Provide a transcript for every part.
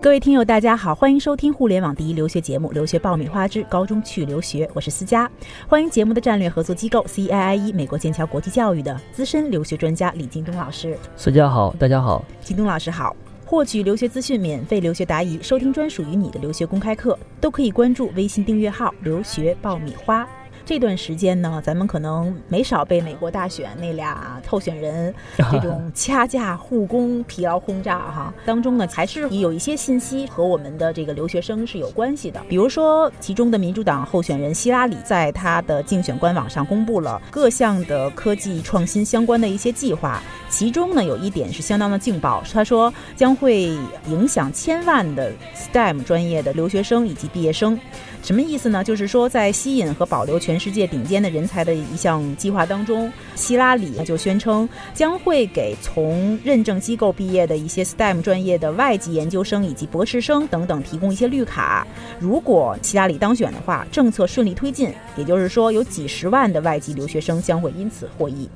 各位听友，大家好，欢迎收听互联网第一留学节目《留学爆米花之高中去留学》，我是思佳。欢迎节目的战略合作机构 CIIE 美国剑桥国际教育的资深留学专家李京东老师。思佳好，大家好，京东老师好。获取留学资讯、免费留学答疑、收听专属于你的留学公开课，都可以关注微信订阅号“留学爆米花”。这段时间呢，咱们可能没少被美国大选那俩候选人 这种掐架、护工、疲劳轰炸哈。当中呢，还是有一些信息和我们的这个留学生是有关系的。比如说，其中的民主党候选人希拉里在他的竞选官网上公布了各项的科技创新相关的一些计划，其中呢有一点是相当的劲爆，他说将会影响千万的 STEM 专业的留学生以及毕业生。什么意思呢？就是说，在吸引和保留全世界顶尖的人才的一项计划当中，希拉里就宣称将会给从认证机构毕业的一些 STEM 专业的外籍研究生以及博士生等等提供一些绿卡。如果希拉里当选的话，政策顺利推进，也就是说，有几十万的外籍留学生将会因此获益。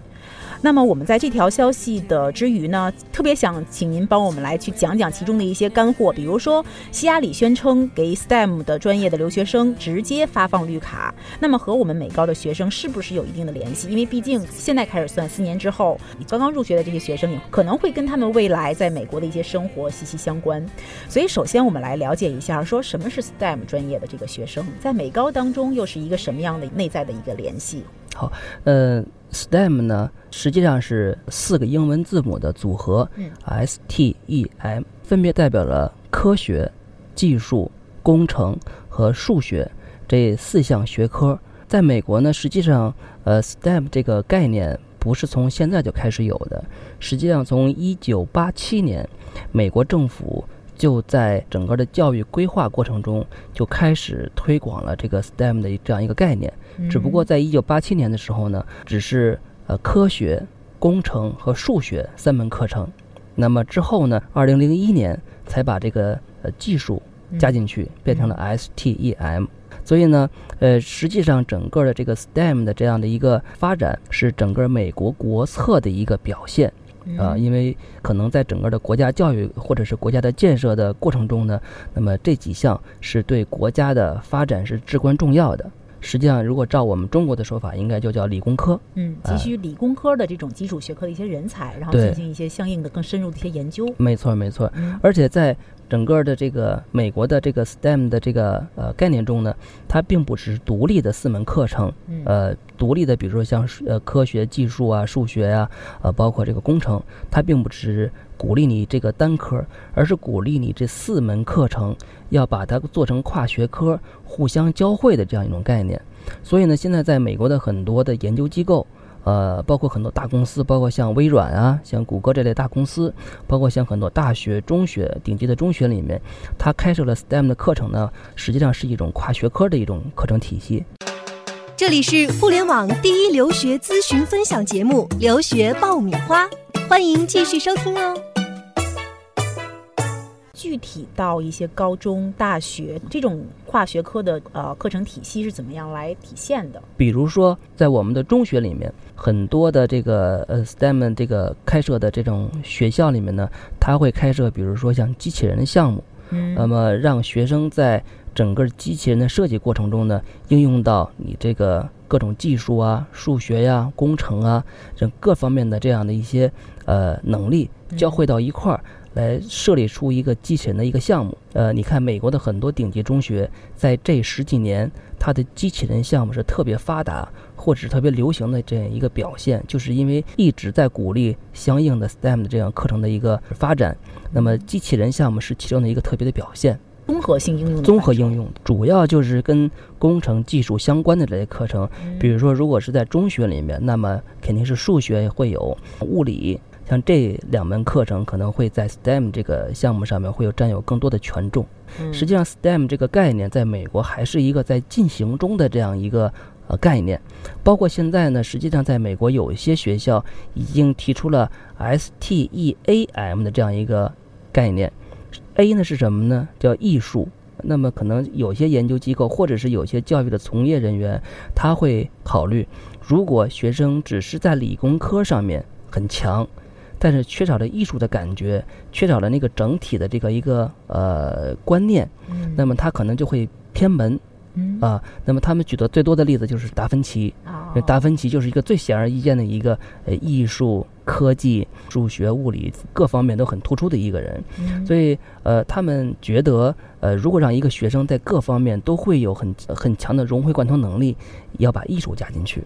那么我们在这条消息的之余呢，特别想请您帮我们来去讲讲其中的一些干货。比如说，希拉里宣称给 STEM 的专业的留学生直接发放绿卡，那么和我们美高的学生是不是有一定的联系？因为毕竟现在开始算四年之后，你刚刚入学的这些学生也可能会跟他们未来在美国的一些生活息息相关。所以，首先我们来了解一下，说什么是 STEM 专业的这个学生，在美高当中又是一个什么样的内在的一个联系？好，呃。STEM 呢，实际上是四个英文字母的组合，S T E M，分别代表了科学、技术、工程和数学这四项学科。在美国呢，实际上，呃，STEM 这个概念不是从现在就开始有的。实际上，从1987年，美国政府就在整个的教育规划过程中就开始推广了这个 STEM 的这样一个概念。只不过在一九八七年的时候呢，只是呃科学、工程和数学三门课程。那么之后呢，二零零一年才把这个呃技术加进去，变成了 STEM。所以呢，呃，实际上整个的这个 STEM 的这样的一个发展，是整个美国国策的一个表现啊。因为可能在整个的国家教育或者是国家的建设的过程中呢，那么这几项是对国家的发展是至关重要的。实际上，如果照我们中国的说法，应该就叫理工科。嗯，急需理工科的这种基础学科的一些人才，然后进行一些相应的更深入的一些研究。没错，没错。而且在整个的这个美国的这个 STEM 的这个呃概念中呢，它并不是独立的四门课程。呃，独立的，比如说像呃科学技术啊、数学呀，呃，包括这个工程，它并不是鼓励你这个单科，而是鼓励你这四门课程要把它做成跨学科、互相交汇的这样一种概念。所以呢，现在在美国的很多的研究机构，呃，包括很多大公司，包括像微软啊、像谷歌这类大公司，包括像很多大学、中学、顶级的中学里面，它开设了 STEM 的课程呢，实际上是一种跨学科的一种课程体系。这里是互联网第一留学咨询分享节目《留学爆米花》，欢迎继续收听哦。具体到一些高中、大学这种跨学科的呃课程体系是怎么样来体现的？比如说，在我们的中学里面，很多的这个呃 STEM 这个开设的这种学校里面呢，它会开设，比如说像机器人的项目，嗯，那么让学生在整个机器人的设计过程中呢，应用到你这个各种技术啊、数学呀、工程啊，这各方面的这样的一些呃能力交汇到一块儿。来设立出一个机器人的一个项目。呃，你看美国的很多顶级中学，在这十几年，它的机器人项目是特别发达或者是特别流行的这样一个表现，就是因为一直在鼓励相应的 STEM 的这样课程的一个发展。那么，机器人项目是其中的一个特别的表现。综合性应用，综合应用主要就是跟工程技术相关的这些课程。比如说，如果是在中学里面，那么肯定是数学会有，物理。像这两门课程可能会在 STEM 这个项目上面会有占有更多的权重。实际上，STEM 这个概念在美国还是一个在进行中的这样一个呃概念。包括现在呢，实际上在美国有一些学校已经提出了 STEAM 的这样一个概念。A 呢是什么呢？叫艺术。那么可能有些研究机构或者是有些教育的从业人员，他会考虑，如果学生只是在理工科上面很强。但是缺少了艺术的感觉，缺少了那个整体的这个一个呃观念，那么他可能就会偏门。啊，那么他们举的最多的例子就是达芬奇。达芬奇就是一个最显而易见的一个呃艺术、科技、数学、物理各方面都很突出的一个人。所以呃，他们觉得呃，如果让一个学生在各方面都会有很很强的融会贯通能力，要把艺术加进去。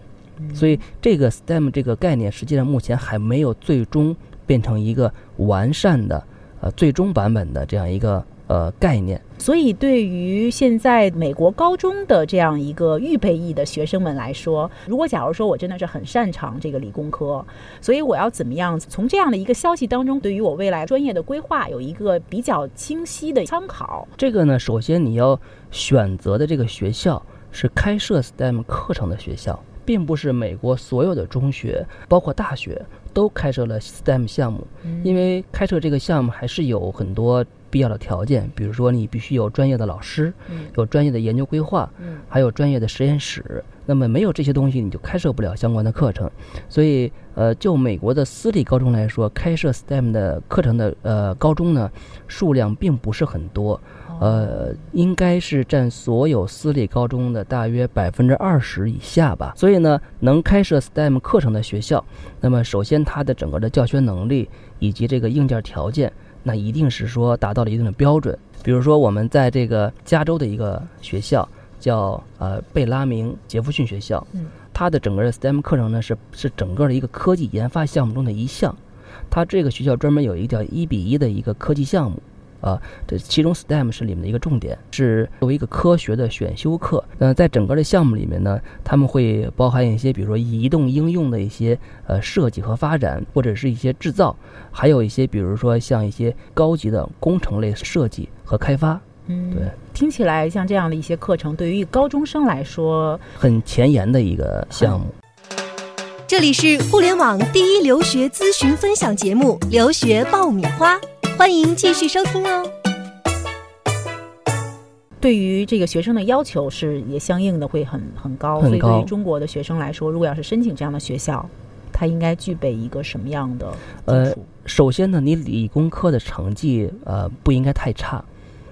所以这个 STEM 这个概念实际上目前还没有最终变成一个完善的呃最终版本的这样一个。呃，概念。所以，对于现在美国高中的这样一个预备役的学生们来说，如果假如说我真的是很擅长这个理工科，所以我要怎么样从这样的一个消息当中，对于我未来专业的规划有一个比较清晰的参考？这个呢，首先你要选择的这个学校是开设 STEM 课程的学校，并不是美国所有的中学，包括大学都开设了 STEM 项目，因为开设这个项目还是有很多。必要的条件，比如说你必须有专业的老师，有专业的研究规划，还有专业的实验室。那么没有这些东西，你就开设不了相关的课程。所以，呃，就美国的私立高中来说，开设 STEM 的课程的呃高中呢，数量并不是很多，呃，应该是占所有私立高中的大约百分之二十以下吧。所以呢，能开设 STEM 课程的学校，那么首先它的整个的教学能力以及这个硬件条件。那一定是说达到了一定的标准，比如说我们在这个加州的一个学校叫呃贝拉明杰弗逊学校，它的整个的 STEM 课程呢是是整个的一个科技研发项目中的一项，它这个学校专门有一个叫一比一的一个科技项目。啊，这其中 STEM 是里面的一个重点，是作为一个科学的选修课。那在整个的项目里面呢，他们会包含一些，比如说移动应用的一些呃设计和发展，或者是一些制造，还有一些比如说像一些高级的工程类设计和开发。嗯，对，听起来像这样的一些课程，对于高中生来说很前沿的一个项目。这里是互联网第一留学咨询分享节目《留学爆米花》。欢迎继续收听哦。对于这个学生的要求是也相应的会很很高，所以对于中国的学生来说，如果要是申请这样的学校，他应该具备一个什么样的呃，首先呢，你理工科的成绩呃不应该太差。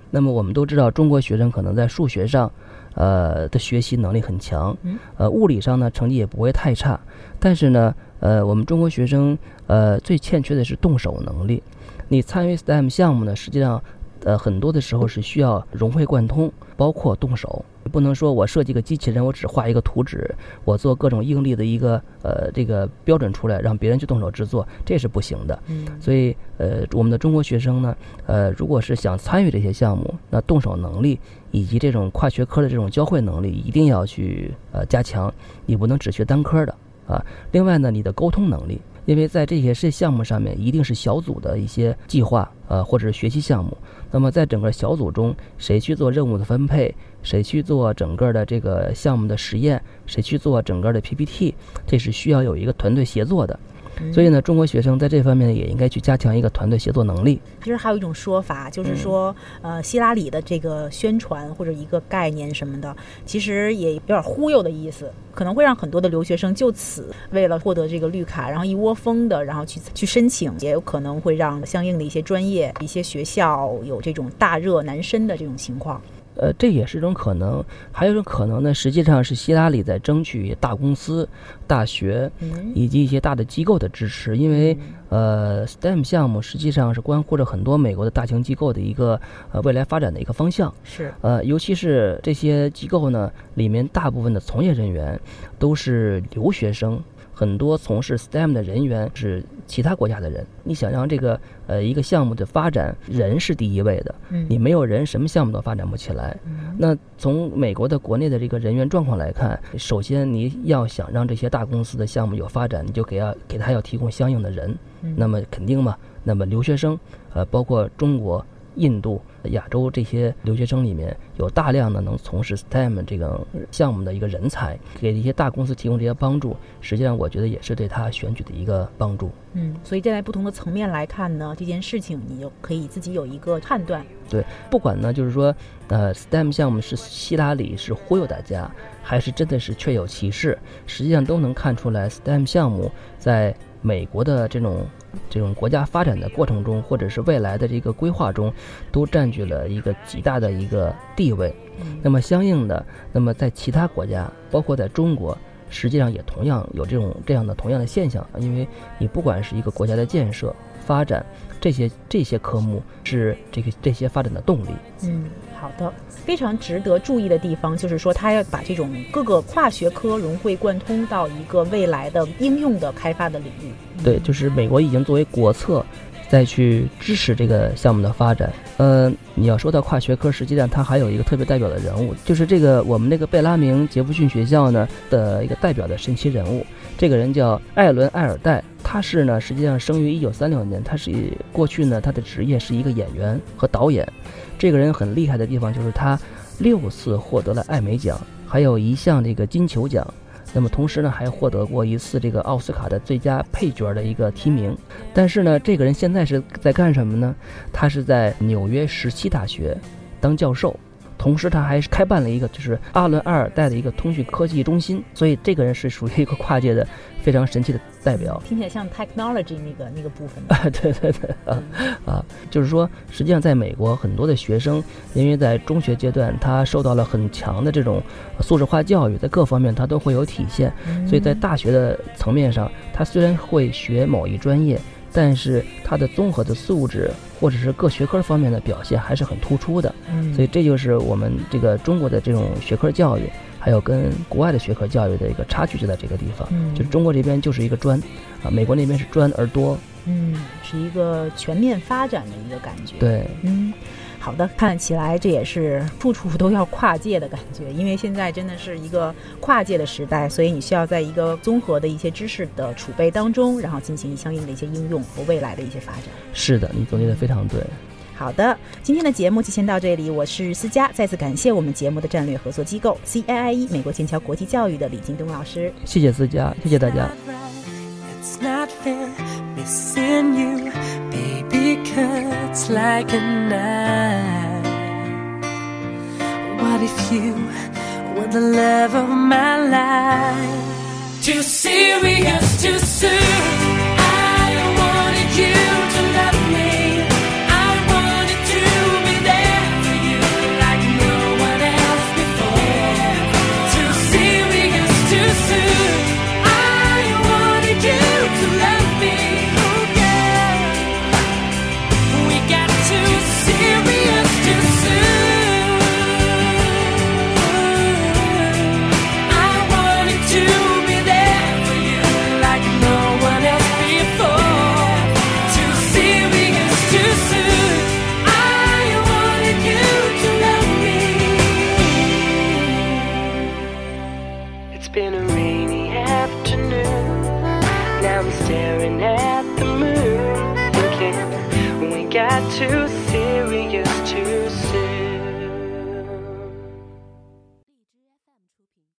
那么我们都知道，中国学生可能在数学上呃的学习能力很强，呃，物理上呢成绩也不会太差。但是呢，呃，我们中国学生呃最欠缺的是动手能力。你参与 STEM 项目呢，实际上，呃，很多的时候是需要融会贯通，包括动手。不能说我设计个机器人，我只画一个图纸，我做各种应力的一个呃这个标准出来，让别人去动手制作，这是不行的。嗯。所以，呃，我们的中国学生呢，呃，如果是想参与这些项目，那动手能力以及这种跨学科的这种交汇能力，一定要去呃加强。你不能只学单科的啊。另外呢，你的沟通能力。因为在这些事项目上面，一定是小组的一些计划，呃，或者是学习项目。那么在整个小组中，谁去做任务的分配，谁去做整个的这个项目的实验，谁去做整个的 PPT，这是需要有一个团队协作的。所以呢，中国学生在这方面也应该去加强一个团队协作能力。其实还有一种说法，就是说，呃，希拉里的这个宣传或者一个概念什么的，其实也有点忽悠的意思，可能会让很多的留学生就此为了获得这个绿卡，然后一窝蜂的，然后去去申请，也有可能会让相应的一些专业、一些学校有这种大热难申的这种情况。呃，这也是一种可能，还有一种可能呢，实际上是希拉里在争取大公司、大学以及一些大的机构的支持，因为呃，STEM 项目实际上是关乎着很多美国的大型机构的一个呃未来发展的一个方向。是呃，尤其是这些机构呢，里面大部分的从业人员都是留学生。很多从事 STEM 的人员是其他国家的人。你想让这个呃一个项目的发展，人是第一位的。嗯，你没有人，什么项目都发展不起来。那从美国的国内的这个人员状况来看，首先你要想让这些大公司的项目有发展，你就给要给他要提供相应的人。那么肯定嘛？那么留学生，呃，包括中国。印度、亚洲这些留学生里面有大量的能从事 STEM 这个项目的一个人才，给一些大公司提供这些帮助，实际上我觉得也是对他选举的一个帮助。嗯，所以站在不同的层面来看呢，这件事情你就可以自己有一个判断。对，不管呢，就是说，呃，STEM 项目是希拉里是忽悠大家，还是真的是确有其事，实际上都能看出来，STEM 项目在美国的这种。这种国家发展的过程中，或者是未来的这个规划中，都占据了一个极大的一个地位。那么相应的，那么在其他国家，包括在中国，实际上也同样有这种这样的同样的现象。因为你不管是一个国家的建设、发展，这些这些科目是这个这些发展的动力。嗯。好的，非常值得注意的地方就是说，他要把这种各个跨学科融会贯通到一个未来的应用的开发的领域。对，就是美国已经作为国策，再去支持这个项目的发展。嗯，你要说到跨学科，实际上它还有一个特别代表的人物，就是这个我们那个贝拉明杰弗逊学校呢的一个代表的神奇人物。这个人叫艾伦艾尔戴，他是呢实际上生于一九三六年，他是过去呢他的职业是一个演员和导演。这个人很厉害的地方就是他六次获得了艾美奖，还有一项这个金球奖。那么同时呢，还获得过一次这个奥斯卡的最佳配角的一个提名。但是呢，这个人现在是在干什么呢？他是在纽约十七大学当教授。同时，他还是开办了一个，就是阿伦阿尔代的一个通讯科技中心，所以这个人是属于一个跨界的非常神奇的代表。听起来像 technology 那个那个部分。啊，对对对，啊啊，就是说，实际上在美国，很多的学生因为在中学阶段他受到了很强的这种素质化教育，在各方面他都会有体现，所以在大学的层面上，他虽然会学某一专业。但是它的综合的素质，或者是各学科方面的表现还是很突出的，所以这就是我们这个中国的这种学科教育，还有跟国外的学科教育的一个差距就在这个地方，就是中国这边就是一个专，啊，美国那边是专而多，嗯，是一个全面发展的一个感觉，对，嗯。好的，看起来这也是处处都要跨界的感觉，因为现在真的是一个跨界的时代，所以你需要在一个综合的一些知识的储备当中，然后进行相应的一些应用和未来的一些发展。是的，你总结的非常对。好的，今天的节目就先到这里，我是思佳，再次感谢我们节目的战略合作机构 CIIE 美国剑桥国际教育的李京东老师。谢谢思佳，谢谢大家。Cuts like a knife. What if you were the love of my life? Too serious, too soon.